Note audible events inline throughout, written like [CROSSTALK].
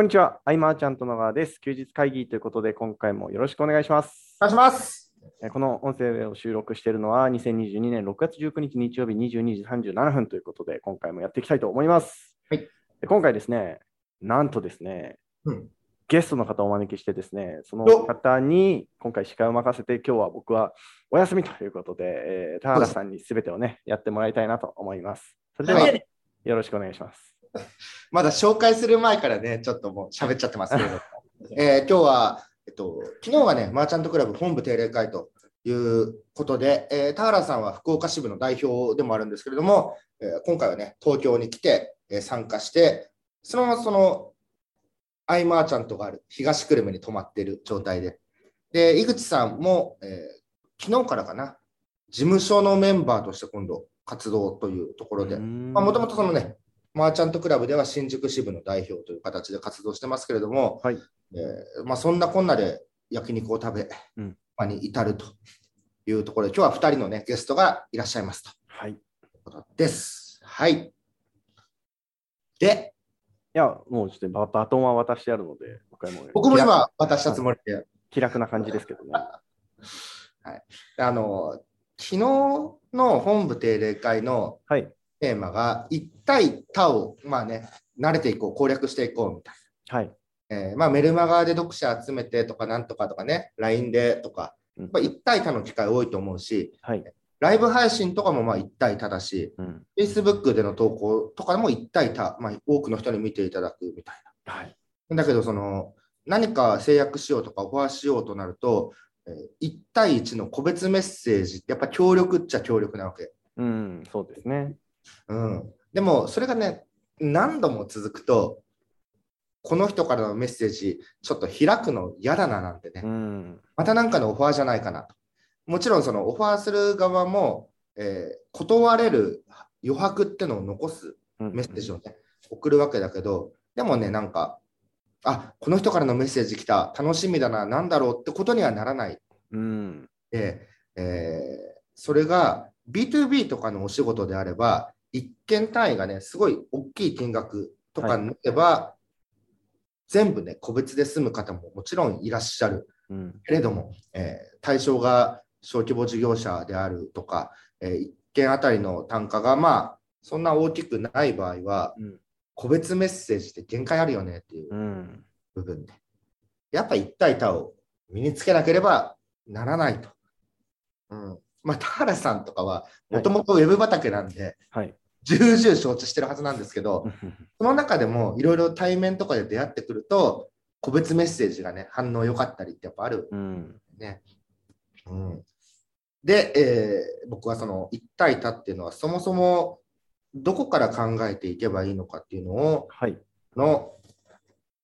こんにちは、アイマーちゃんと野川です。休日会議ということで、今回もよろしくお願いします。お願いします。えーこの音声を収録しているのは、2022年6月19日日曜日22時37分ということで、今回もやっていきたいと思います。はいで今回ですね、なんとですね、うんゲストの方をお招きしてですね、その方に今回司会を任せて、今日は僕はお休みということで、えー田原さんに全てをね、やってもらいたいなと思います。それでは、はいよろしくお願いします。[LAUGHS] まだ紹介する前からね、ちょっともう喋っちゃってますけれども、えー今日は、えっと、昨日はね、マーチャントクラブ本部定例会ということで、えー田原さんは福岡支部の代表でもあるんですけれども、えー今回はね、東京に来て、えー参加して、そのままその、アイマーチャントがある東久留米に泊まっている状態で、で、井口さんも、えー昨日からかな、事務所のメンバーとして今度活動というところで、もともとそのね、マーチャントクラブでは新宿支部の代表という形で活動してますけれども、はいえーまあ、そんなこんなで焼肉を食べ、うんまあに至るというところで、今日は2人の、ね、ゲストがいらっしゃいますとはい。ことです。はい。で、や、もうちょっとババトンは渡してあるので、僕はも今渡したつもりで、気楽な感じですけどね。あの昨日の本部定例会のはい。テーマが、一対他を、まあね、慣れていこう、攻略していこうみたいな。はい。えーまあ、メルマガで読者集めてとかなんとかとかね、LINE でとか、うんやっぱ一対多の機会多いと思うし、はい。ライブ配信とかもまあ一対多だし、うん。Facebook での投稿とかも一対多、まあ、多くの人に見ていただくみたいはい。な。だけど、その何か制約しようとかオファーしようとなると、えー、1対1の個別メッセージってやっぱ協力っちゃ協力なわけ。うん、そうですね。うん、でもそれがね何度も続くとこの人からのメッセージちょっと開くの嫌だななんてね、うん。また何かのオファーじゃないかなと。もちろんそのオファーする側も、えー断れる余白ってのを残すうん。メッセージをね、送るわけだけどでもねなんかあこの人からのメッセージ来た楽しみだな何だろうってことにはならない。うん。で、えーそれが B2B とかのお仕事であれば、一件単位がね、すごい大きい金額とかになれば、全部ね、個別で済む方ももちろんいらっしゃるうん。けれども、えー対象が小規模事業者であるとか、えー一件あたりの単価がまあ、そんな大きくない場合は、うん。個別メッセージって限界あるよねっていううん。部分で。やっぱ一対多を身につけなければならないと。うん。まあ、田原さんとかは、もともとウェブ畑なんで、はい。重々承知してるはずなんですけど、その中でもいろいろ対面とかで出会ってくると、個別メッセージがね、反応良かったりってやっぱあるうん。ね。うん、で、えー僕はその一対多っていうのは、そもそもどこから考えていけばいいのかっていうのを、はい。の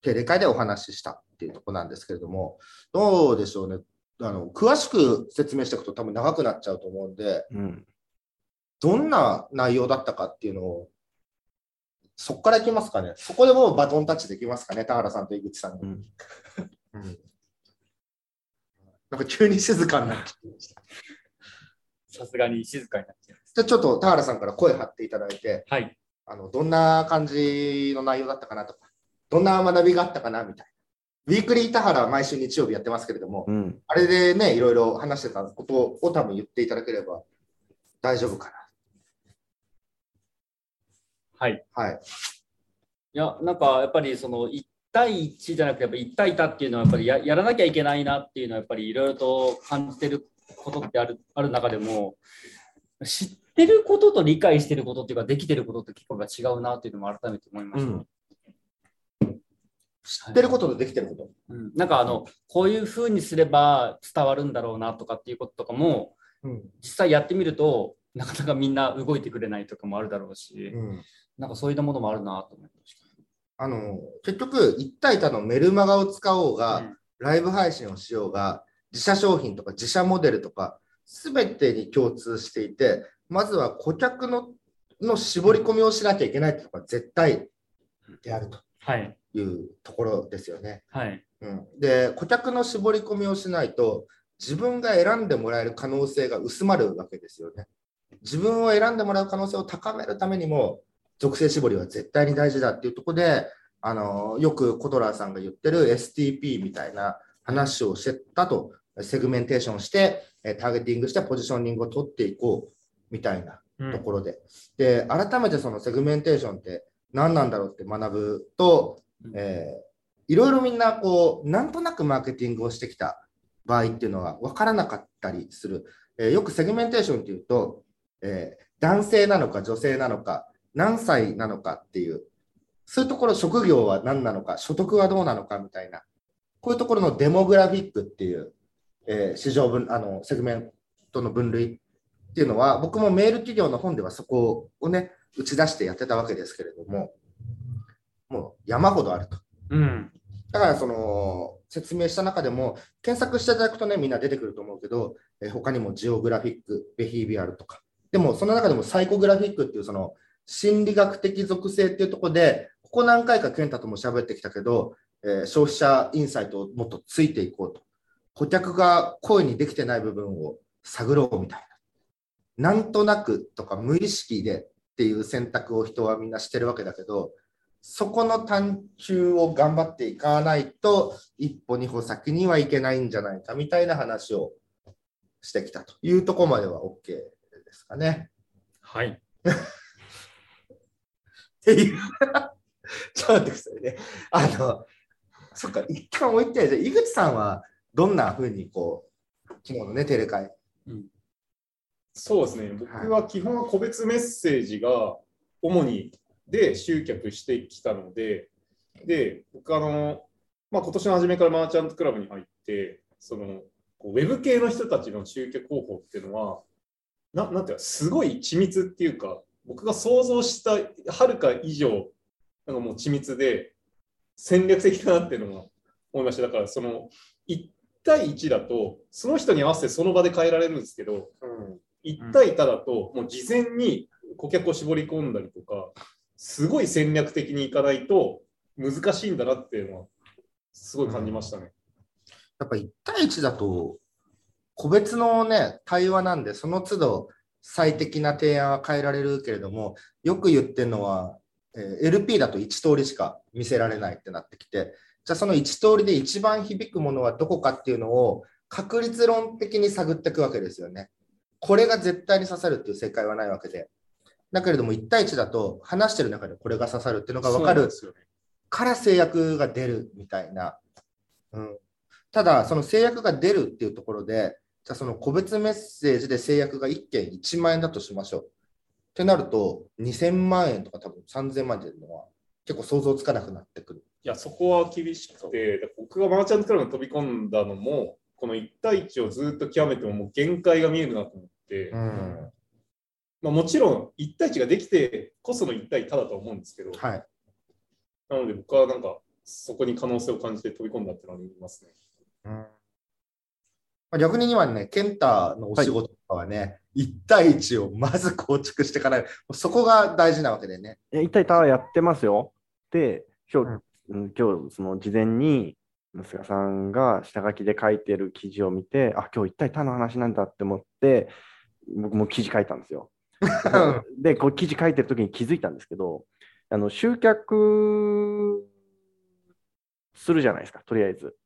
定例会でお話ししたっていうところなんですけれども、どうでしょうね。あの詳しく説明していくと多分長くなっちゃうと思うんで、うん。どんな内容だったかっていうのを、そこからいきますかね。そこでもうバトンタッチできますかね、田原さんと井口さんに。うん。[LAUGHS] うんなんか急に静かになっちゃいました。さすがに静かになっちゃいます。じゃあちょっと田原さんから声張っていただいて、はい。あのどんな感じの内容だったかなとか、どんな学びがあったかなみたいな。ウィークリー田原は毎週日曜日やってますけれども、うん。あれでね、いろいろ話してたことを多分言っていただければ大丈夫かはい。な。はい。いや、なんかやっぱりその1対1じゃなくて、やっぱ1対多っていうのはやっぱりややらなきゃいけないなっていうのはやっぱりいろいろと感じてることってあるある中でも、知ってることと理解してることっていうか、できてることって結構が違うなっていうのも改めて思いました。うん知ってることとできてること。うん、なんかあの、こういうふうにすれば伝わるんだろうなとかっていうこととかも、うん実際やってみると、なかなかみんな動いてくれないとかもあるだろうし、うんなんかそういったものもあるなと思いました。あの結局、一対多のメルマガを使おうが、うんライブ配信をしようが、自社商品とか自社モデルとか、すべてに共通していて、まずは顧客のの絞り込みをしなきゃいけないっていうのが絶対であるとはい。いうところですよね。はい。うん、で、顧客の絞り込みをしないと、自分が選んでもらえる可能性が薄まるわけですよね。自分を選んでもらう可能性を高めるためにも、属性絞りは絶対に大事だっていうところで、あのよくコトラーさんが言ってる STP みたいな話をしてたと、セグメンテーションして、えターゲティングしてポジショニングを取っていこうみたいなところで。で、改めてそのセグメンテーションって何なんだろうって学ぶと、えーいろいろみんなこう、なんとなくマーケティングをしてきた場合っていうのは分からなかったりする。えーよくセグメンテーションっていうと、えー男性なのか女性なのか、何歳なのかっていう、そういうところ、職業は何なのか、所得はどうなのかみたいな、こういうところのデモグラフィックっていう、え市場分、あの、セグメントの分類っていうのは、僕もメール起業の本ではそこをね、打ち出してやってたわけですけれども、もう山ほどあると。うん。だからその説明した中でも、検索していただくとね、みんな出てくると思うけど、えー他にもジオグラフィック、ベヒービアルとか、でもその中でもサイコグラフィックっていうその心理学的属性っていうところで、ここ何回か健太とも喋ってきたけど、えー消費者インサイトをもっとついていこうと。顧客が声にできてない部分を探ろうみたいな。なんとなくとか無意識でっていう選択を人はみんなしてるわけだけど、そこの探求を頑張っていかないと、一歩二歩先にはいけないんじゃないかみたいな話をしてきたというところまでは OK ですかね。はい。っていう。ちょっと待ってくださいね。あの、そっか、一旦置いて、じゃあ井口さんはどんなふうにこう、昨日のね、テレ会。そうですね、僕は基本は個別メッセージが主にで集客してきたので、で僕あの、まあ、今年の初めからマーチャントクラブに入って、そのこうウェブ系の人たちの集客方法っていうのは、ななんていうか、すごい緻密っていうか、僕が想像したはるか以上、なんかもう緻密で戦略的だなっていうのが思いました。だから、その1対1だと、その人に合わせてその場で変えられるんですけど、1対1だと、もう事前に顧客を絞り込んだりすごい戦略的にいかないと難しいんだなっていうのは、すごい感じましたね。やっぱ1対1だと、個別のね、対話なんで、その都度最適な提案は変えられるけれども、よく言ってるのは、えー LP だと1通りしか見せられないってなってきて、じゃあその1通りで一番響くものはどこかっていうのを確率論的に探っていくわけですよね。これが絶対に刺さるっていう正解はないわけで。だけれども1対1だと話してる中でこれが刺さるっていうのが分かる。から制約が出るみたいな。うん、ただ、その制約が出るっていうところで、じゃあその個別メッセージで制約が1件1万円だとしましょう。ってなると、2000万円とか多分3000万円っていうのは結構想像つかなくなってくる。いや、そこは厳しくて、で僕がマーチャントクラブに飛び込んだのも、この1対1をずっと極めてももう限界が見えるなと思って、うん。まあ、もちろん1対1ができてこその1対1だと思うんですけど、はい。なので僕はなんかそこに可能性を感じて飛び込んだっていうのはありますね。うんまあ逆に今ね、ケンタのお仕事とかはね、1対1をまず構築していかない。そこが大事なわけでね。いや一体タワーやってますよ。で、今日、うん今日その事前に、息子さんが下書きで書いてる記事を見て、あ、今日一体タの話なんだって思って、僕も記事書いたんですよ。で、こう記事書いてる時に気づいたんですけど、あの集客するじゃないですか、とりあえず。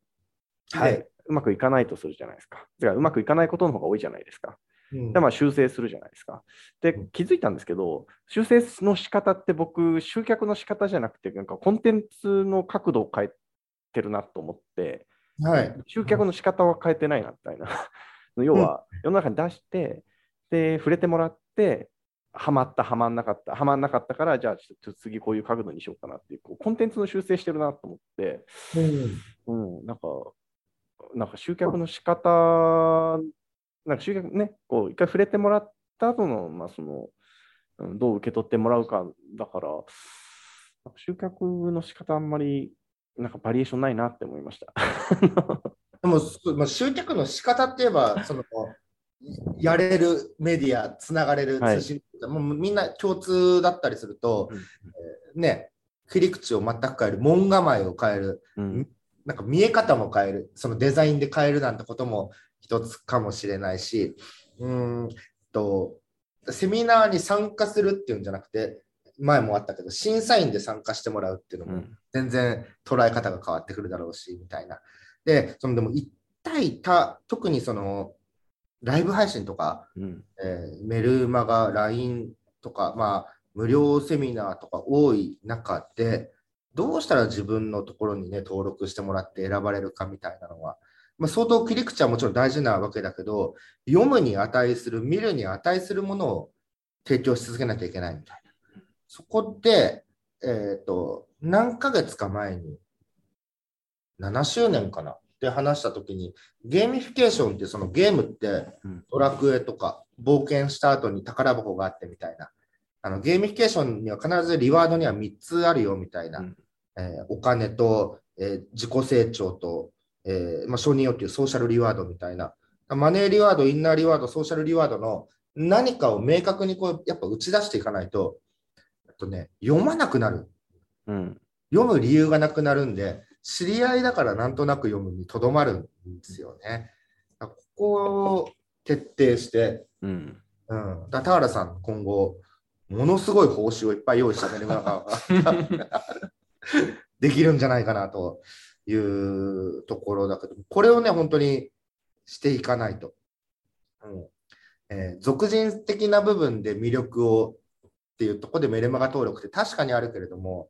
はいでうまくいかないとするじゃないですか。だからうまくいかないことの方が多いじゃないですか。うんで、まあ、修正するじゃないですか。でうん、気づいたんですけど、修正の仕方って僕、集客の仕方じゃなくて、なんかコンテンツの角度を変えてるなと思って、はい。集客の仕方は変えてないなみたいな。[LAUGHS] 要は、世の中に出して、で、触れてもらって、はまった、はまんなかった、はまんなかったから、じゃあちょっと次こういう角度にしようかなっていう、こうコンテンツの修正してるなと思って、うん、なんか、なんか集客の仕方、なんか集客ね、こう一回触れてもらった後の、まあその、うんどう受け取ってもらうかだから、か集客の仕方あんまり、なんかバリエーションないなって思いました。[LAUGHS] でも、そまあ、集客の仕方って言えば、その、やれるメディア、つながれるはい。通信、もうみんな共通だったりすると、うんえーね、切り口を全く変える、門構えを変える、うん。なんか見え方も変える、そのデザインで変えるなんてことも一つかもしれないし、うーんと、セミナーに参加するっていうんじゃなくて、前もあったけど、審査員で参加してもらうっていうのもうん。全然捉え方が変わってくるだろうし、みたいな。で、そのでも一対多、特にその、ライブ配信とか、うんえーメルマガ、LINE とか、まあ、無料セミナーとか多い中で、どうしたら自分のところにね、登録してもらって選ばれるかみたいなのは、まあ、相当切り口はもちろん大事なわけだけど、読むに値する、見るに値するものを提供し続けなきゃいけないみたいな。そこで、えっ、と、何ヶ月か前に、7周年かなって話したときに、ゲーミフィケーションってそのゲームってうんドラクエとか冒険した後に宝箱があってみたいな。あのゲーミフィケーションには必ずリワードには3つあるよみたいな。うんえーお金と、えー自己成長と、えーまあ、承認欲求、ソーシャルリワードみたいな。マネーリワード、インナーリワード、ソーシャルリワードの何かを明確にこうやっぱ打ち出していかないと、とね、読まなくなる。うん読む理由がなくなるんで、知り合いだからなんとなく読むにとどまるんですよね。ここを徹底して、うんうん、だ田原さん、今後、ものすごい報酬をいっぱい用意したメルマガが [LAUGHS] できるんじゃないかなというところだけど、これをね、本当にしていかないと。うんえー俗人的な部分で魅力をっていうところでメルマガ登録って確かにあるけれども、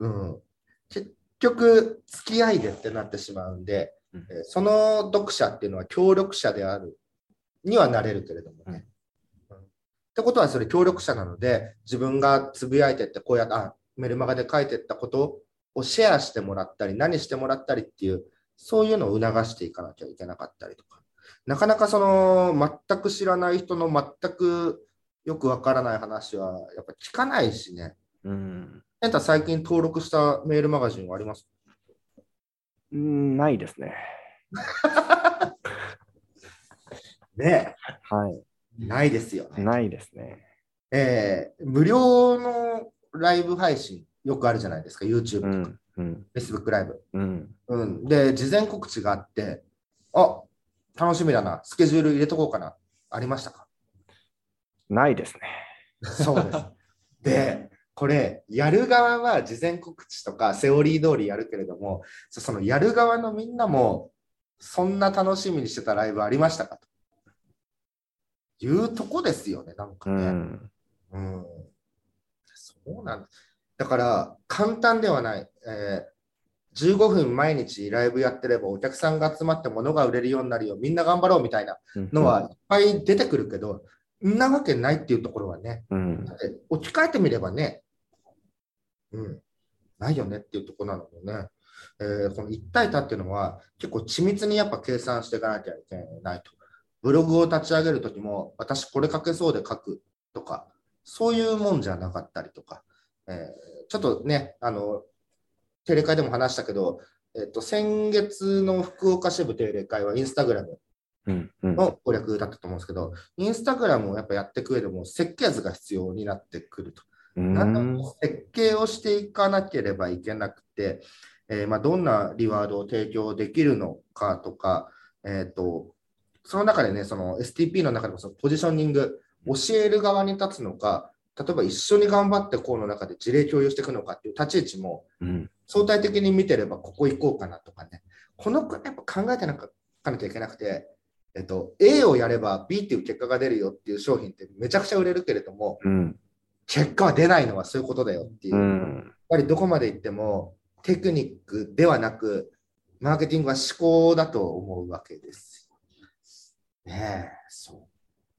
うん、結局、付き合いでってなってしまうんで、うんえーその読者っていうのは協力者であるにはなれるけれどもね。うんってことは、それ協力者なので、自分がつぶやいてって、こうやって、あメルマガで書いてったことをシェアしてもらったり、何してもらったりっていう、そういうのを促していかなきゃいけなかったりとか。なかなかその、全く知らない人の全くよくわからない話は、やっぱ聞かないしね。うんエンタ最近登録したメールマガジンはありますうんないですね。[LAUGHS] ねはい。ないですよね。ないですね。えー無料のライブ配信、よくあるじゃないですか、YouTube とか、うんうん、Facebook ライブ。うん。うん、で、事前告知があって、あ楽しみだな、スケジュール入れとこうかな、ありましたか？ないですね。そうです。[LAUGHS] で、これ、やる側は事前告知とかセオリー通りやるけれども、そそのやる側のみんなも、そんな楽しみにしてたライブありましたかというとこですよね、なんかうね。ん。うんそうなんだ。だから、簡単ではない。えー15分毎日ライブやってればお客さんが集まって物が売れるようになるよ、みんな頑張ろうみたいなのはいっぱい出てくるけど、んなわけないっていうところはね、うんだって置き換えてみればね、うん、ないよねっていうところなのでね、えーこの一体多っていうのは結構緻密にやっぱ計算していかなきゃいけないと。ブログを立ち上げるときも、私これ書けそうで書くとか、そういうもんじゃなかったりとか、えーちょっとね、あの、定例会でも話したけど、えっと、先月の福岡支部定例会はインスタグラムの攻略だったと思うんですけど、インスタグラムをやっぱやっていく上でも設計図が必要になってくると。うん。なんだろう設計をしていかなければいけなくて、えーまあ、どんなリワードを提供できるのかとか、えー、とその中でね、その STP の中でもそのポジショニング、教える側に立つのか、例えば一緒に頑張ってこうの中で事例共有していくのかっていう立ち位置もうん。相対的に見てればここ行こうかなとかね、このやっぱ考えてなかなきゃいけなくて、えっと、A をやれば B っていう結果が出るよっていう商品ってめちゃくちゃ売れるけれども、うん結果は出ないのはそういうことだよっていう。うやっんぱりどこまで行ってもテクニックではなく、マーケティングは思考だと思うわけです。ねえ、そう。っ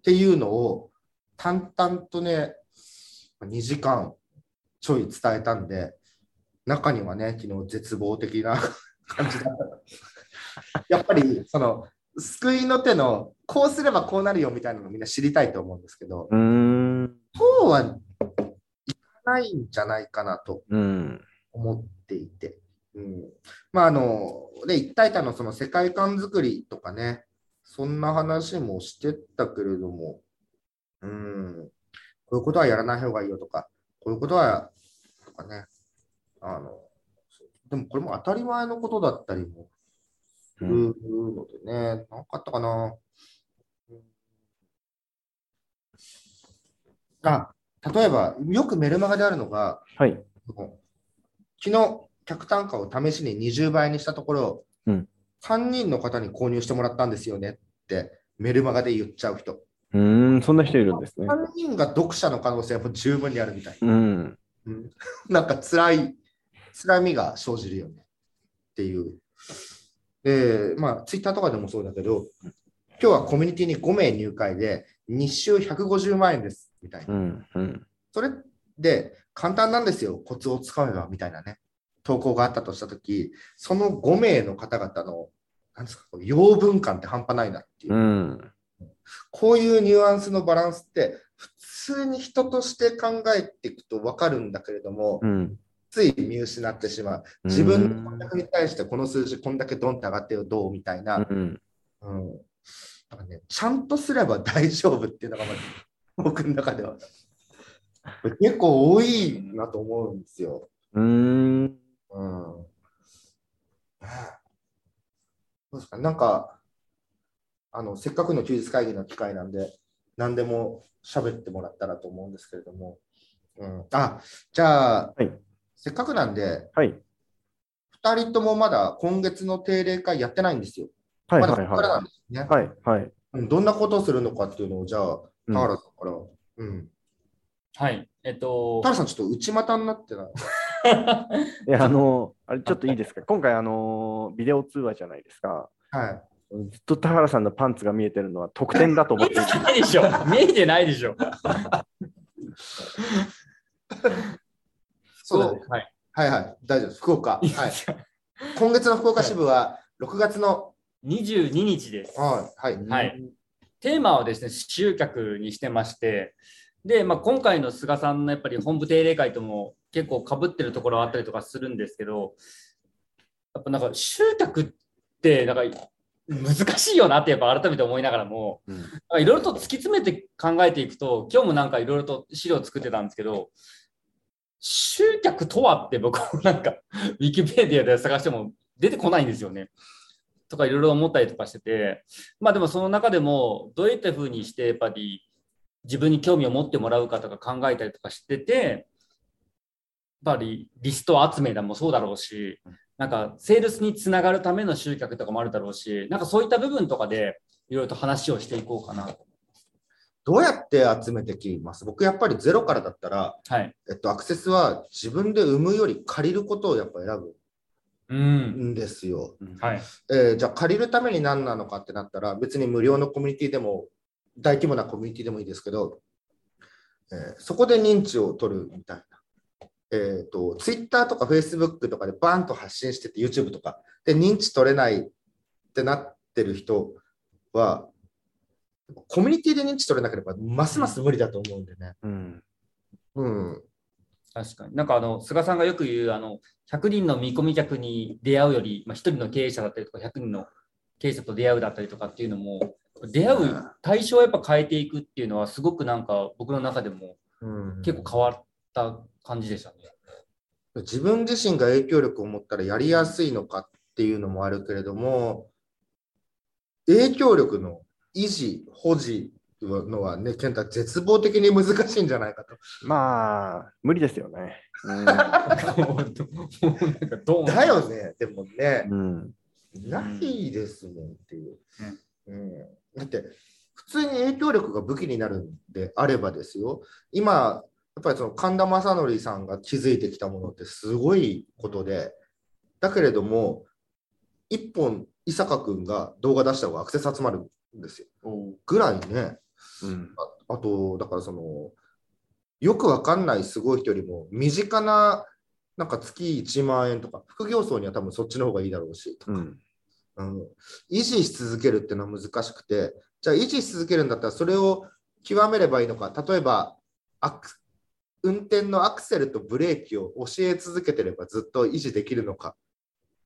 ていうのを淡々とね、2時間ちょい伝えたんで、中にはね、昨日絶望的な [LAUGHS] 感じだった。やっぱり、その、救いの手の、こうすればこうなるよみたいなのをみんな知りたいと思うんですけど、うんそうはいかないんじゃないかなとうん。思っていて。うん、まああの、で、一体多のその世界観作りとかね、そんな話もしてたけれども、うん、こういうことはやらない方がいいよとか、こういうことは、とかね、あの、でもこれも当たり前のことだったりもするのでね、なんかあったかな。うん。あ、例えば、よくメルマガであるのが、はい。昨日、客単価を試しに20倍にしたところ、うん3人の方に購入してもらったんですよねってメルマガで言っちゃう人。うーん、そんな人いるんですね。3人が読者の可能性は十分にあるみたい。うん。うん [LAUGHS] なんか辛い、辛みが生じるよねっていう。で、まあ、ツイッターとかでもそうだけど、今日はコミュニティに5名入会で、日収150万円ですみたいな。うん。うん。それで簡単なんですよ、コツをつかめばみたいなね、投稿があったとしたとき、その5名の方々の、なんですか、養分感って半端ないなっていう、うん。こういうニュアンスのバランスって、普通に人として考えていくと分かるんだけれども、うん。つい見失ってしまう。自分のに対してこの数字こんだけドンって上がってよ、どう？みたいな、うん。うんなんかね、ちゃんとすれば大丈夫っていうのがまず [LAUGHS] 僕の中では結構多いなと思うんですよ。うん。うん。どうですか？なんかあのせっかくの休日会議の機会なんで何でも喋ってもらったらと思うんですけれども、うん、あじゃあ、はいせっかくなんではい。2人ともまだ今月の定例会やってないんですよ。はい。まだはい。ここからなはんですね。い。はい。はい。うんどんなことをするのかっていうのを、じゃあ、うん田原さんから。うん。はい。えっと田、原さん、ちょっと内股になってない？[LAUGHS] いや、あの、あれちょっといいですか？今回、あの、ビデオ通話じゃないですか。はい。ずっと田原さんのパンツが見えてるのは特典だと思って [LAUGHS] 見えてないでしょ。見えてないでしょ。そうだね。[LAUGHS] はい。はいはい。大丈夫です。福岡。はい。今月の福岡支部は6月の、22日です。はい。はい。はい。テーマはですね、集客にしてまして、で、まあ、今回の菅さんのやっぱり本部定例会とも結構かぶってるところはあったりとかするんですけど、やっぱなんか集客ってなんか難しいよなってやっぱ改めて思いながらも、いろいろと突き詰めて考えていくと、今日もなんかいろいろと資料作ってたんですけど、集客とはって僕もなんか、[LAUGHS] ウィキペディアで探しても出てこないんですよね。とかいろいろ思ったりとかしてて、まあでもその中でもどういったふうにしてやっぱり自分に興味を持ってもらうかとか考えたりとかしてて、やっぱりリスト集めだもそうだろうし、なんかセールスにつながるための集客とかもあるだろうし、なんかそういった部分とかでいろいろと話をしていこうかなと。どうやって集めてきます？僕、やっぱりゼロからだったら、はい。えっと、アクセスは自分で生むより借りることをやっぱ選ぶうん。んですよ。はい。えーじゃあ借りるために何なのかってなったら別に無料のコミュニティでも大規模なコミュニティでもいいですけど、えーそこで認知を取るみたいな。えっ、と、Twitter とか Facebook とかでバーンと発信してて YouTube とかで認知取れないってなってる人はコミュニティで認知取れなければますます無理だと思うんでね。うん。うん。確かに。なんかあの、菅さんがよく言う、あの、100人の見込み客に出会うより、まあ、1人の経営者だったりとか、100人の経営者と出会うだったりとかっていうのも、出会う対象をやっぱ変えていくっていうのは、すごくなんか僕の中でもうん、結構変わった感じでしたね。自分自身が影響力を持ったらやりやすいのかっていうのもあるけれども、影響力の維持、保持のはね、健太、絶望的に難しいんじゃないかと。まあ、無理ですよね。もうなんかどうだよね、でもねう、ん。ないですもんっていう。うん、だって、普通に影響力が武器になるんであればですよ、今、やっぱりその神田正則さんが築いてきたものってすごいことで、だけれども、一本、伊坂君が動画出した方がアクセス集まるんですよ。ぐらいね、うん。ああと、だからその、よくわかんないすごい人よりも、身近な、なんか月1万円とか、副業層には多分そっちの方がいいだろうし、とかうん。うん、維持し続けるっていうのは難しくて、じゃあ維持し続けるんだったらそれを極めればいいのか、例えばアク運転のアクセルとブレーキを教え続けてればずっと維持できるのか。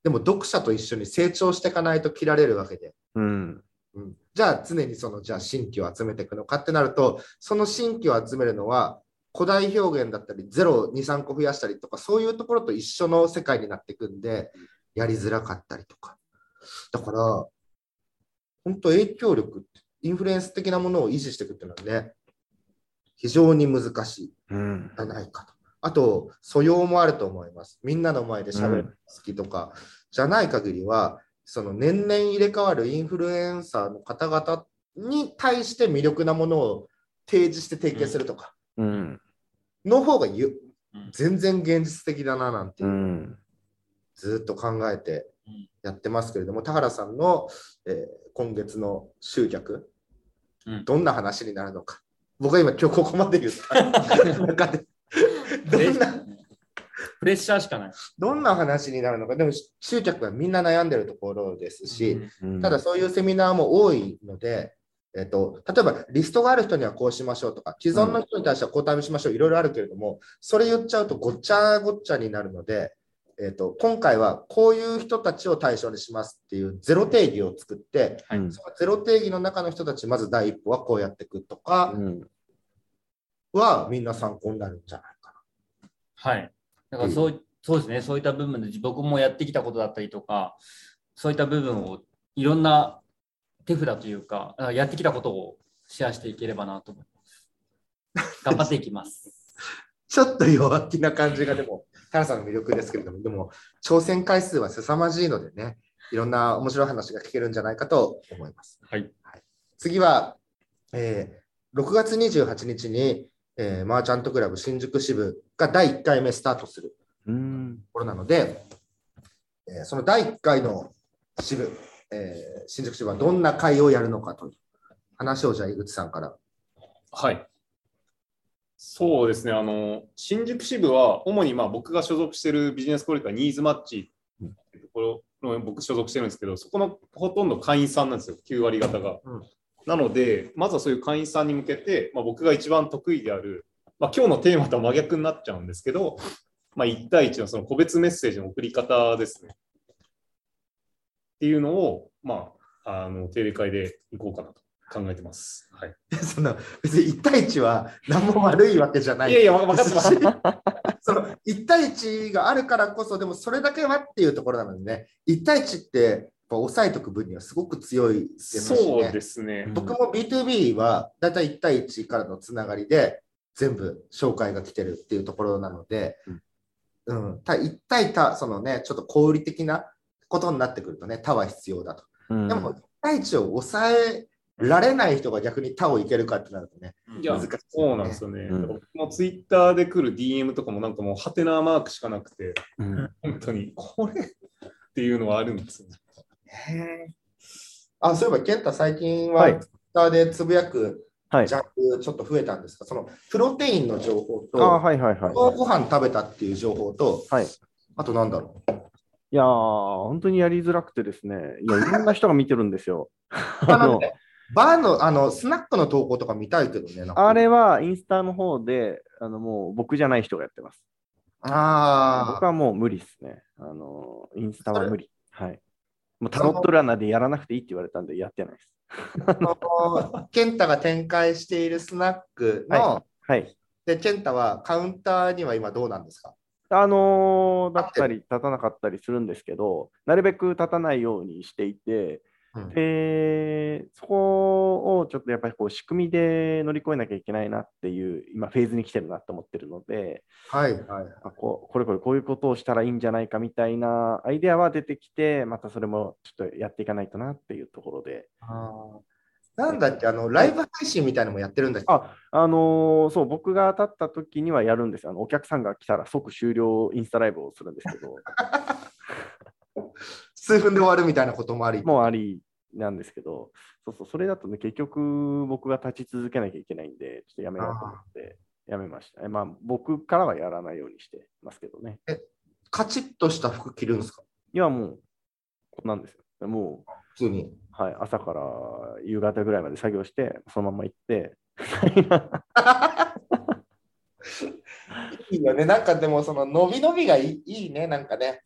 でも読者と一緒に成長していかないと切られるわけで。うん。うん、じゃあ常にそのじゃあ新規を集めていくのかってなると、その新規を集めるのは古代表現だったり、0を2、3個増やしたりとか、そういうところと一緒の世界になっていくんで、やりづらかったりとか。だから、本当影響力、インフルエンス的なものを維持していくっていうのはね、非常に難しいうん。じゃないかと。あと、素養もあると思います。みんなの前で喋るのが好きとか、じゃない限りは、その年々入れ替わるインフルエンサーの方々に対して魅力なものを提示して提携するとか、うん。の方がゆうん全然現実的だななんていうう、ん。ずっと考えてうんやってますけれども、田原さんの、えー今月の集客、うんどんな話になるのか。僕は今今日ここまで言った中で、[LAUGHS] どんなプレッシャーしかない。どんな話になるのか、でも集客はみんな悩んでるところですし、ただそういうセミナーも多いので、えっと、例えばリストがある人にはこうしましょうとか、既存の人に対してはこう対応しましょう、いろいろあるけれども、それ言っちゃうとごっちゃごっちゃになるので、えっと、今回はこういう人たちを対象にしますっていうゼロ定義を作って、うんそのゼロ定義の中の人たち、まず第一歩はこうやっていくとかうん。はみんな参考になるんじゃないかはい。だからそう,、そうですね、そういった部分で僕もやってきたことだったりとか、そういった部分をいろんな手札というか、あやってきたことをシェアしていければなと思います。頑張っていきます。[LAUGHS] ちょっと弱気な感じがでも、タラさんの魅力ですけれども、でも、挑戦回数は凄まじいのでね、いろんな面白い話が聞けるんじゃないかと思います。はい。次は、えー6月28日に、えーマーチャントクラブ新宿支部が第1回目スタートするうん。ところなので、えーその第1回の支部、えー新宿支部はどんな会をやるのかという話をじゃあ井口さんから。はい。そうですね、あの新宿支部は主にまあ僕が所属しているビジネスコレクターニーズマッチところの僕所属してるんですけど、そこのほとんど会員さんなんですよ、9割方が。うんなので、まずはそういう会員さんに向けて、まあ、僕が一番得意である、まあ、今日のテーマとは真逆になっちゃうんですけど、まあ、1対1のその個別メッセージの送り方ですね。っていうのを、まあ、あの定例会でいこうかなと考えてます。はい、[LAUGHS] その別に1対1は何も悪いわけじゃない。いやいや、わ分かってます。[LAUGHS] その1対1があるからこそ、でもそれだけはっていうところなのでね、1対1ってぱ抑えとく分にはすごく強いですし、ね、そうですね。僕も B2B はだいたい1対1からのつながりで全部紹介が来てるっていうところなので、うん、た1対他、そのね、ちょっと小売り的なことになってくるとね、他は必要だと。うん。でも1対1を抑えられない人が逆に他をいけるかってなるとね、いや難しいね。そうなんですよね。うん。僕もツイッターで来る DM とかもなんかもうハテナマークしかなくて、うん。本当に。これっていうのはあるんですよね。あ、そういえば、健太、最近ははい Twitter でつぶやくはいジ。ャンルちょっと増えたんですが、そのプロテインの情報あと、はいはいはい。ご飯食べたっていう情報と、はい。あとなんだろう？いやー、本当にやりづらくてですね、いや、いろんな人が見てるんですよ。あ [LAUGHS] あのバーの、あの、スナックの投稿とか見たいけどね。あれはインスタの方で、あのもう僕じゃない人がやってます。あ僕はもう無理ですね。あの、インスタは無理。はい。もうタロットランナーでやらなくていいって言われたんで、やってないです。あの、健太が展開しているスナックの、ははい。で、健太はカウンターには今どうなんですか？あのーだったり、立たなかったりするんですけど、なるべく立たないようにしていて、うんで、そこをちょっとやっぱりこう仕組みで乗り越えなきゃいけないなっていう、今、フェーズに来てるなと思ってるので、はいはい。あこうこれこれこういうことをしたらいいんじゃないかみたいなアイデアは出てきて、またそれもちょっとやっていかないとなっていうところで。なんだっけ、あの、ライブ配信みたいなのもやってるんだっけ？あ、あのーそう、僕が立った時にはやるんですよあの。お客さんが来たら即終了インスタライブをするんですけど、[LAUGHS] 数分で終わるみたいなこともあり。もうありなんですけど、そうそう、それだとね、結局僕が立ち続けなきゃいけないんで、ちょっとやめようと思って、やめました。えまあ、僕からはやらないようにしてますけどね。カチッとした服着るんですか？いや、もう、こんなんですよ。もう、普通に。はい、朝から夕方ぐらいまで作業して、そのまま行って、[LAUGHS] いいよね。なんかでも、その伸び伸びがいいいいね、なんかね。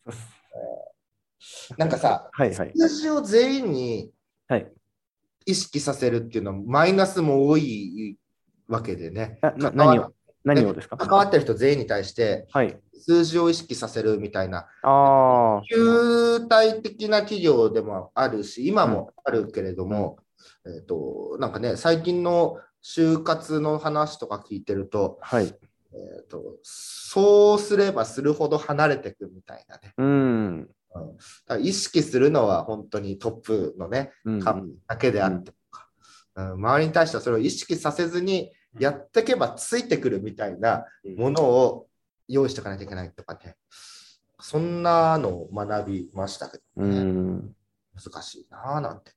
なんかさ、はいはい。数字を全員にはい。意識させるっていうのはマイナスも多いわけでね。何を何をですか？関わってる人全員に対してはい。数字を意識させるみたいな、ああ、旧体的な企業でもあるし、今もあるけれども、えっとなんかね、最近の就活の話とか聞いてると、はい。えー、とそうすればするほど離れていくみたいなね。うん。だから意識するのは本当にトップのね、だけであってとか、うん周りに対してはそれを意識させずにやっていけばついてくるみたいなものを用意しておかないといけないとかね。そんなのを学びましたけどうね。ん。難しいなぁなんてね。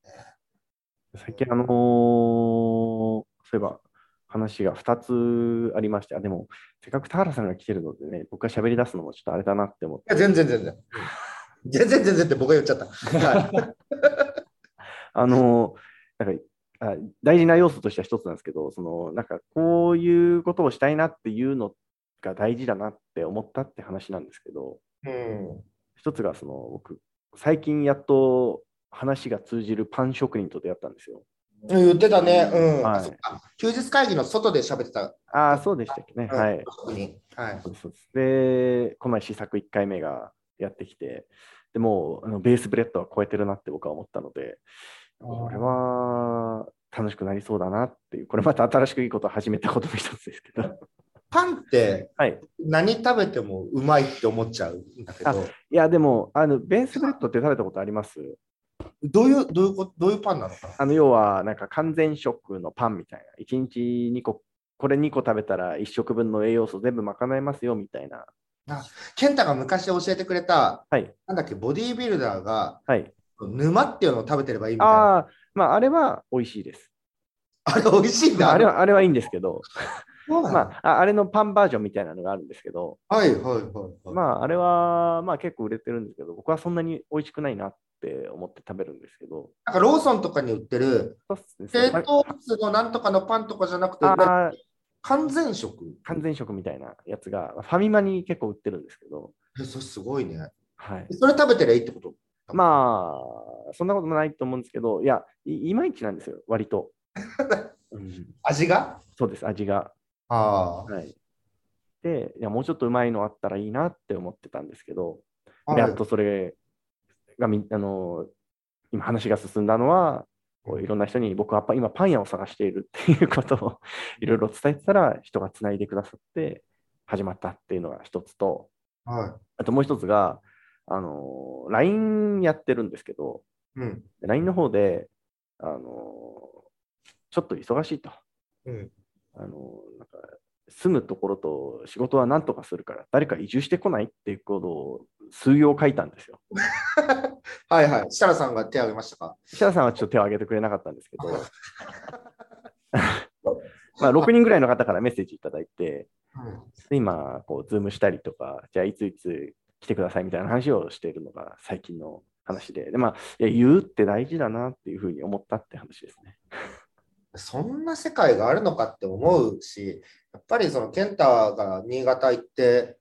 最近、あのーそういえば話が2つありまして、あ、でも、せっかく田原さんが来てるのでね、僕が喋り出すのもちょっとあれだなって思って。いや全然全然。[LAUGHS] 全然全然って僕が言っちゃった。はい、[LAUGHS] あのーなんかあ大事な要素としては一つなんですけど、そのなんかこういうことをしたいなっていうのが大事だなって思ったって話なんですけど、うん。一つがその僕、最近やっと話が通じるパン職人と出会ったんですよ。言ってたね。うん。はい休日会議の外で喋ってた。ああ、そうでしたっけね。うんはい。はい。そうですで、この前試作1回目がやってきて、でもうあのベースブレッドは超えてるなって僕は思ったので、これは楽しくなりそうだなっていう、これまた新しくいいことを始めたことの一つですけど。パンってはい。何食べてもうまいって思っちゃうんだけど、いや、でも、あのベースブレッドって食べたことあります？どういう、どういうこと、どういうパンなのか？なあの要は、なんか完全食のパンみたいな。1日2個、これ2個食べたら1食分の栄養素全部賄えますよみたいな。健太が昔教えてくれた、はい。なんだっけ、ボディービルダーがはい。沼っていうのを食べてればいいみたいな。ああ、まあ、あれは美味しいです。あれ美味しいんだ。あれはあれはいいんですけど、まあ、ああれのパンバージョンみたいなのがあるんですけど、はいはいはい、はい。まあ、あれは、まあ結構売れてるんですけど、僕はそんなに美味しくないなって思って食べるんですけど、なんかローソンとかに売ってる低糖質のなんとかのパンとかじゃなくて、完全食？完全食みたいなやつが、ファミマに結構売ってるんですけど、え、それすごいね。はい。それ食べてりゃいいってこと？まあ、そんなこともないと思うんですけど、いや、いいまいちなんですよ、割と。[LAUGHS] うん、味が？そうです、味が。あはい。で、いや、もうちょっとうまいのあったらいいなって思ってたんですけど、あ。やっとそれがみあの今話が進んだのは、こういろんな人に僕はパ今パン屋を探しているっていうことをいろいろ伝えてたら人がつないでくださって始まったっていうのが一つと、はあともう一つが、あの LINE やってるんですけど、い。うん。LINE の方で、あのちょっと忙しいと。うん。あのなんか住むところと仕事は何とかするから、誰か移住してこないっていうことを数行書いたんですよ。[LAUGHS] はいはい。設楽さんが手を挙げましたか？設楽さんはちょっと手を挙げてくれなかったんですけど、[LAUGHS] まあ、6人ぐらいの方からメッセージいただいて、で今、こう、ズームしたりとか、じゃあいついつ来てくださいみたいな話をしているのが最近の話で、でまあ、いや言うって大事だなっていうふうに思ったって話ですね。そんな世界があるのかって思うし、やっぱりその健太が新潟行って、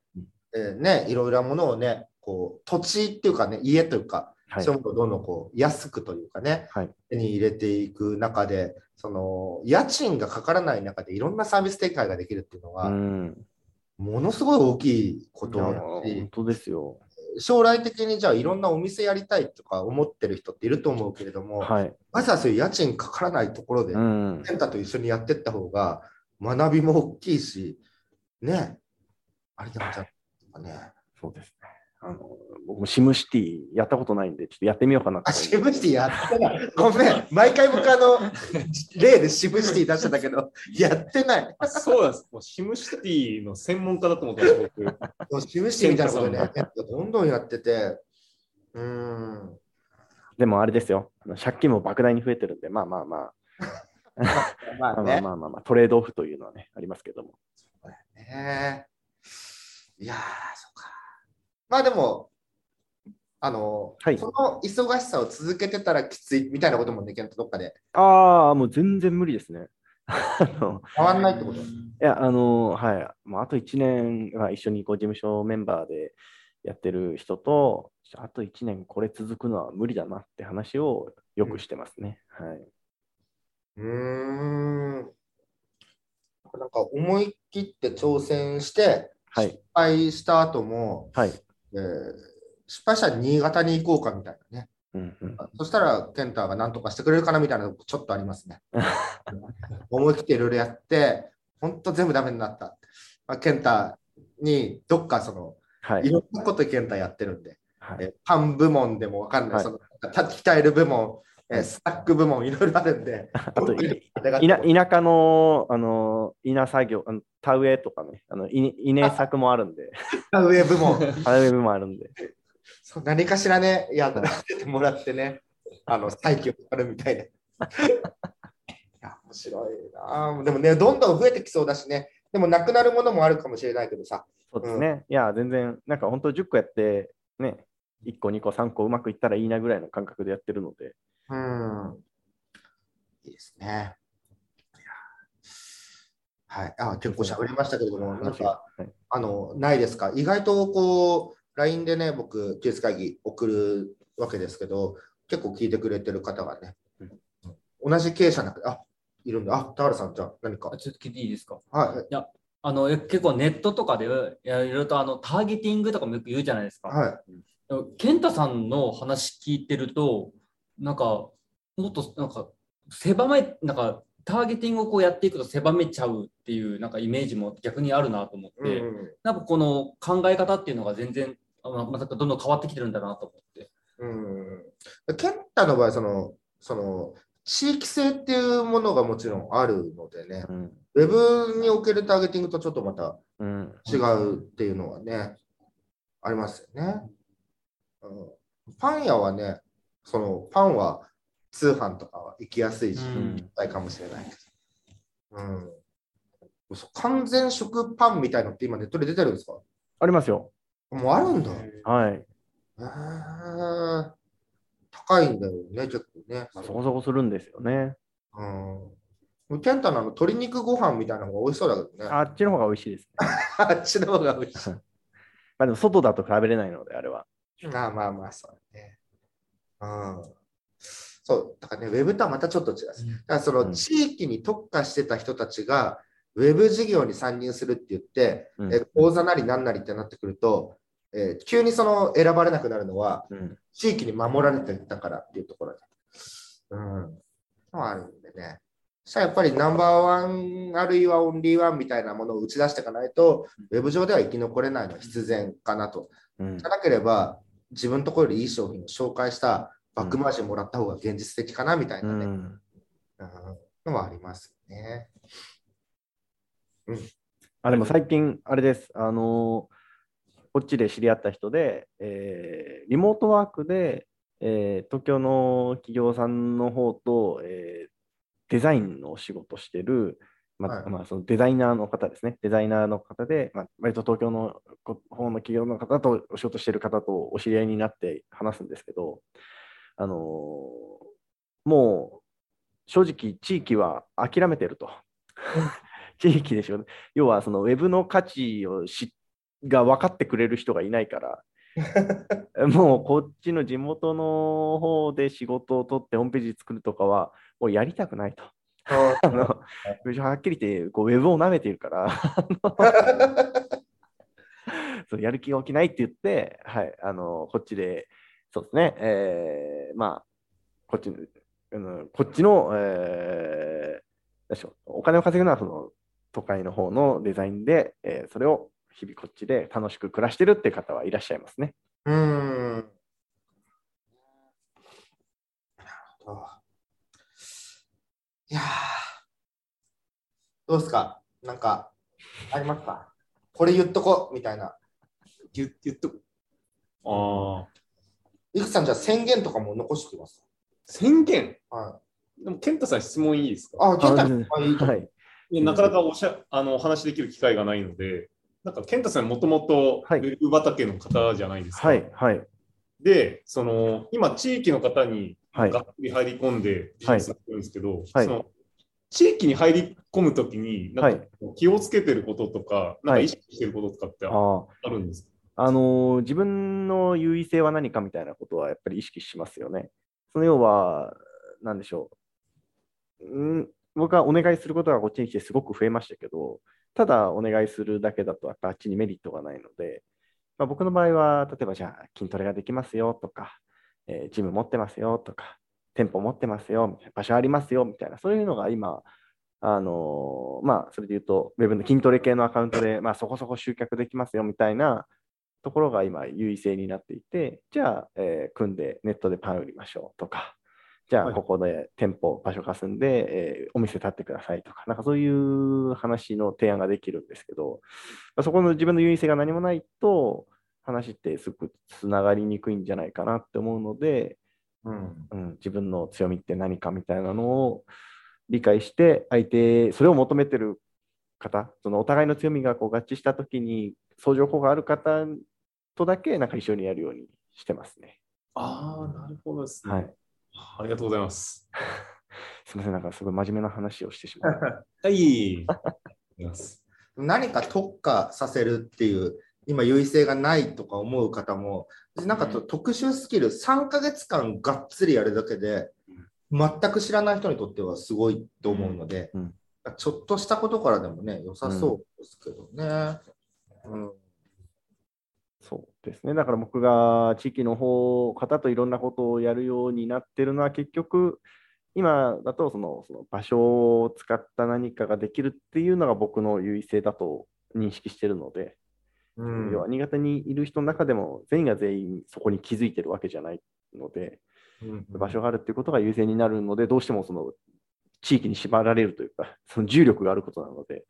えーね、いろいろなものをね、こう土地っていうかね、家というか、はいそういうものをどんどんこう安くというかね、はい手に入れていく中で、その家賃がかからない中でいろんなサービス展開ができるっていうのうは、ん。ものすごい大きいことだ本し、当ですよ。将来的にじゃあいろんなお店やりたいとか思ってる人っていると思うけれども、はい。まずはそういう家賃かからないところで、うん。健太と一緒にやっていった方が学びも大きいし、ね、あれでもじゃあね。そうですね。あの僕もシムシティやったことないんで、ちょっとやってみようかなとあ、シブシティやってない。ごめん。毎回僕あの、例でシブシティ出してたけど、やってない。あそうなんです。もうシムシティの専門家だと思ってま僕。もうシブシティみたいなことね、どんどんやってて、うーん。でもあれですよ。借金も莫大に増えてるんで、まあまあまあ、ままあまああね。まあまあ、まあ、トレードオフというのはね、ありますけども。ねいやー、そうか。まあでも、あの、はいその忙しさを続けてたらきついみたいなこともね、ケントどっかでああ、もう全然無理ですね。[LAUGHS] あの変わんないってこと？いや、あの、はい。もうあと1年は一緒にこう事務所メンバーでやってる人と、あと1年これ続くのは無理だなって話をよくしてますね。はい。うーん。なんか思い切って挑戦して、はい失敗した後も、はい。えー失敗したら新潟に行こうかみたいなね。ううんうんそしたら、ケンタが何とかしてくれるかなみたいなのちょっとありますね。[LAUGHS] 思い切っていろいろやって、本当全部ダメになった。まあ、ケンタにどっかその、はいい。ろんなことケンタやってるんで、はいえパン部門でもわかんない、はいその鍛える部門、えスタック部門、いろいろあるんで、[LAUGHS] あと、田舎の、あの、稲作業、あの田植えとかね、あの稲稲作もあるんで、[LAUGHS] 上部門、[LAUGHS] 田植えもあるんで、そう何かしらね、やってもらってね、あの、再起をあるみたいな。いや、面白いな。でもね、どんどん増えてきそうだしね、でもなくなるものもあるかもしれないけどさ、そうですね。いや、全然、なんか本当10個やって、ね、1個、2個、3個うまくいったらいいなぐらいの感覚でやってるので、うん。いいですね。いやはい。あ、結構喋りましたけれども、なんか、はいあの、ないですか？意外とこう、LINE でね、僕、休日会議送るわけですけど、結構聞いてくれてる方がね、同じ経営者の中で、あ、いるんだ。あ、田原さん、じゃあ何か？あ。ちょっと聞いていいですか？はい。あのえ結構ネットとかでいやいろいろとあのターゲティングとかもよく言うじゃないですか。はい。健太さんの話聞いてると、なんか、もっと、なんか、狭め、なんか、ターゲティングをこうやっていくと狭めちゃうっていう、なんかイメージも逆にあるなと思って、うんなんかこの考え方っていうのが全然、あままたどんどん変わってきてるんだなと思って。うん。健太の場合、その、その、地域性っていうものがもちろんあるのでね、うん。ウェブにおけるターゲティングとちょっとまたうん。違うっていうのはね、ありますよね。うんパン屋はね、そのパンは通販とかは行きやすいし、うん状態かもしれないけど。うん。そう完全食パンみたいのって今ネットで出てるんですか？ありますよ。もうあるんだ。へはい。ー高いんだよね、結構ね。まあそこそこするんですよね。うん。ケンタのあの鶏肉ご飯みたいなのが美味しそうだけどね。あっちの方が美味しいですね。[LAUGHS] あっちの方が美味しい。[LAUGHS] まあでも外だと比べれないので、あれは。まあまあまあ、そう。うん。そう、だからね、ウェブとはまたちょっと違う。だからそのうん地域に特化してた人たちが、ウェブ事業に参入するって言って、うんえ講座なりなんなりってなってくると、えー急にその選ばれなくなるのは、うん。地域に守られてたからっていうところで。うん。あるんでね。そしたらやっぱりナンバーワンあるいはオンリーワンみたいなものを打ち出していかないと、ウェブ上では生き残れないのは必然かなと。うんじゃなければ、自分のところよりいい商品を紹介したバックマージンもらった方が現実的かなみたいなね、うん。うんのはありますね。あ、でも最近、あれです。あのーこっちで知り合った人で、えーリモートワークで、えー東京の企業さんの方と、えーデザインのお仕事してる、まあはいまあ、そのデザイナーの方ですね。デザイナーの方で、まあ、割と東京のこ方の企業の方とお仕事してる方とお知り合いになって話すんですけど、あのーもう正直地域は諦めてると。[LAUGHS] 地域でしょ。要はそのウェブの価値をしが分かってくれる人がいないから、[LAUGHS] もうこっちの地元の方で仕事を取ってホームページ作るとかはもうやりたくないと。あのはっきり言ってこうウェブを舐めているから [LAUGHS] そうやる気が起きないって言って、はい、あのこっちでそうですね、えーまあこっちのあのこっちの、えーしょうお金を稼ぐのはその都会の方のデザインで、えーそれを日々こっちで楽しく暮らしてるって方はいらっしゃいますね。うーん。なるほど。いやーどうですか？なんか、ありますか？これ言っとこうみたいな。言言っとく。ああ。いくつさん、じゃあ宣言とかも残しておきます？宣言？はい。でも、健太さん質問いいですか？あ、健太さんはい。いやなかなかおしゃあのお話しできる機会がないので、なんか健太さんもともとウはいェブ畑の方じゃないですか？はい。はい。で、その今、地域の方にはいがっつり入り込んでビジネスやってるんですけど、はいその地域に入り込むときに、なんかはい気をつけてることとか、なんかはい意識してることとかってあ。るんですか、あのー自分の優位性は何かみたいなことはやっぱり意識しますよね。その要は、なんでしょう。ん僕はお願いすることがこっちに来てすごく増えましたけど、ただお願いするだけだとやっぱあっちにメリットがないので、まあ、僕の場合は、例えばじゃあ筋トレができますよとか、えージム持ってますよとか、店舗持ってますよ、みたいな場所ありますよみたいな、そういうのが今、あのーまあ、それで言うと、ウェブの筋トレ系のアカウントで、まあ、そこそこ集客できますよみたいなところが今、優位性になっていて、じゃあ、えー組んでネットでパン売りましょうとか、じゃあ、はい。ここで店舗、場所貸すんで、えーお店建ってくださいとか、なんかそういう話の提案ができるんですけど、まあそこの自分の優位性が何もないと、話ってすごくつながりにくいんじゃないかなって思うので、うんうん、自分の強みって何かみたいなのを理解して、相手、それを求めてる方、そのお互いの強みがこう合致したときに、相乗効果がある方とだけなんか一緒にやるようにしてますね。ああ、なるほどですね。はい。ありがとうございます。[LAUGHS] すみません、なんかすごい真面目な話をしてしまう。[LAUGHS] はい。ありがとうございます。何か特化させるっていう、今、優位性がないとか思う方も、なんかと特殊スキル、3ヶ月間がっつりやるだけで、全く知らない人にとってはすごいと思うので、うん。ちょっとしたことからでもね、良さそうですけどね。うん。そうですね。だから僕が地域の方、方といろんなことをやるようになってるのは結局、今だとそのその場所を使った何かができるっていうのが僕の優位性だと認識してるので、うん要は新潟にいる人の中でも全員が全員そこに気づいてるわけじゃないので、うん場所があるっていうことが優勢になるので、どうしてもその地域に縛られるというか、その重力があることなので、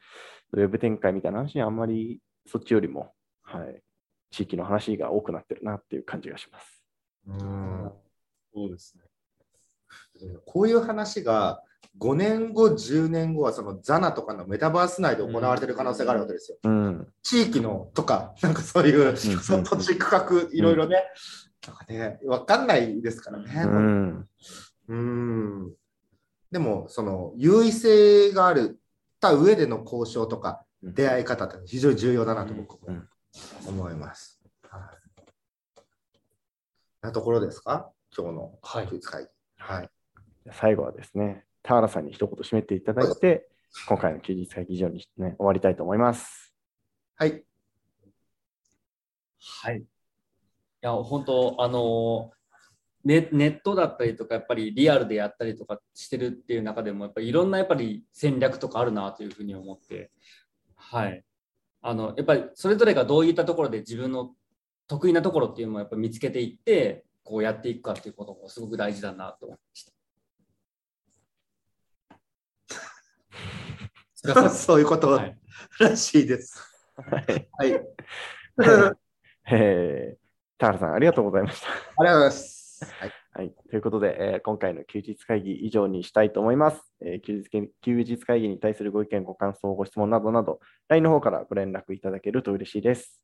ウェブ展開みたいな話にあんまりそっちよりも、はい、地域の話が多くなってるなっていう感じがします。うんそうですね。こういう話が5年後、10年後はそのザナとかのメタバース内で行われてる可能性があるわけですよ。うん、地域のとか、なんかそういう、ん。その土地区画、いろいろね、なんかね、わかんないですからね。うん、うん。でも、その優位性があるた上での交渉とかうん。出会い方って非常に重要だなと僕もうん。思います。はい、なところですか？今日のはい。クイズ会。議。はい。最後はですね、田原さんに一言締めていただいて、今回の休日会議以上に、ね、終わりたいと思います。はい。はい。いや、本当、あのネ、ネットだったりとか、やっぱりリアルでやったりとかしてるっていう中でも、やっぱりいろんなやっぱり戦略とかあるなというふうに思って、はい。あの、やっぱりそれぞれがどういったところで自分の得意なところっていうのもやっぱ見つけていって、こうやっていくかっていうこともすごく大事だなと思いました。[LAUGHS] そういうことはいらしいです。はい [LAUGHS] えー田原さん、ありがとうございました。ございます。はい。はい、ということで、えー今回の休日会議以上にしたいと思います、えー休日休日会議に対するご意見、ご感想、ご質問などなど、LINE の方からご連絡いただけると嬉しいです。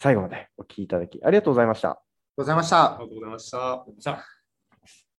最後までお聞きいただきありがとうございました。ありがとうございましたありが。とうございました。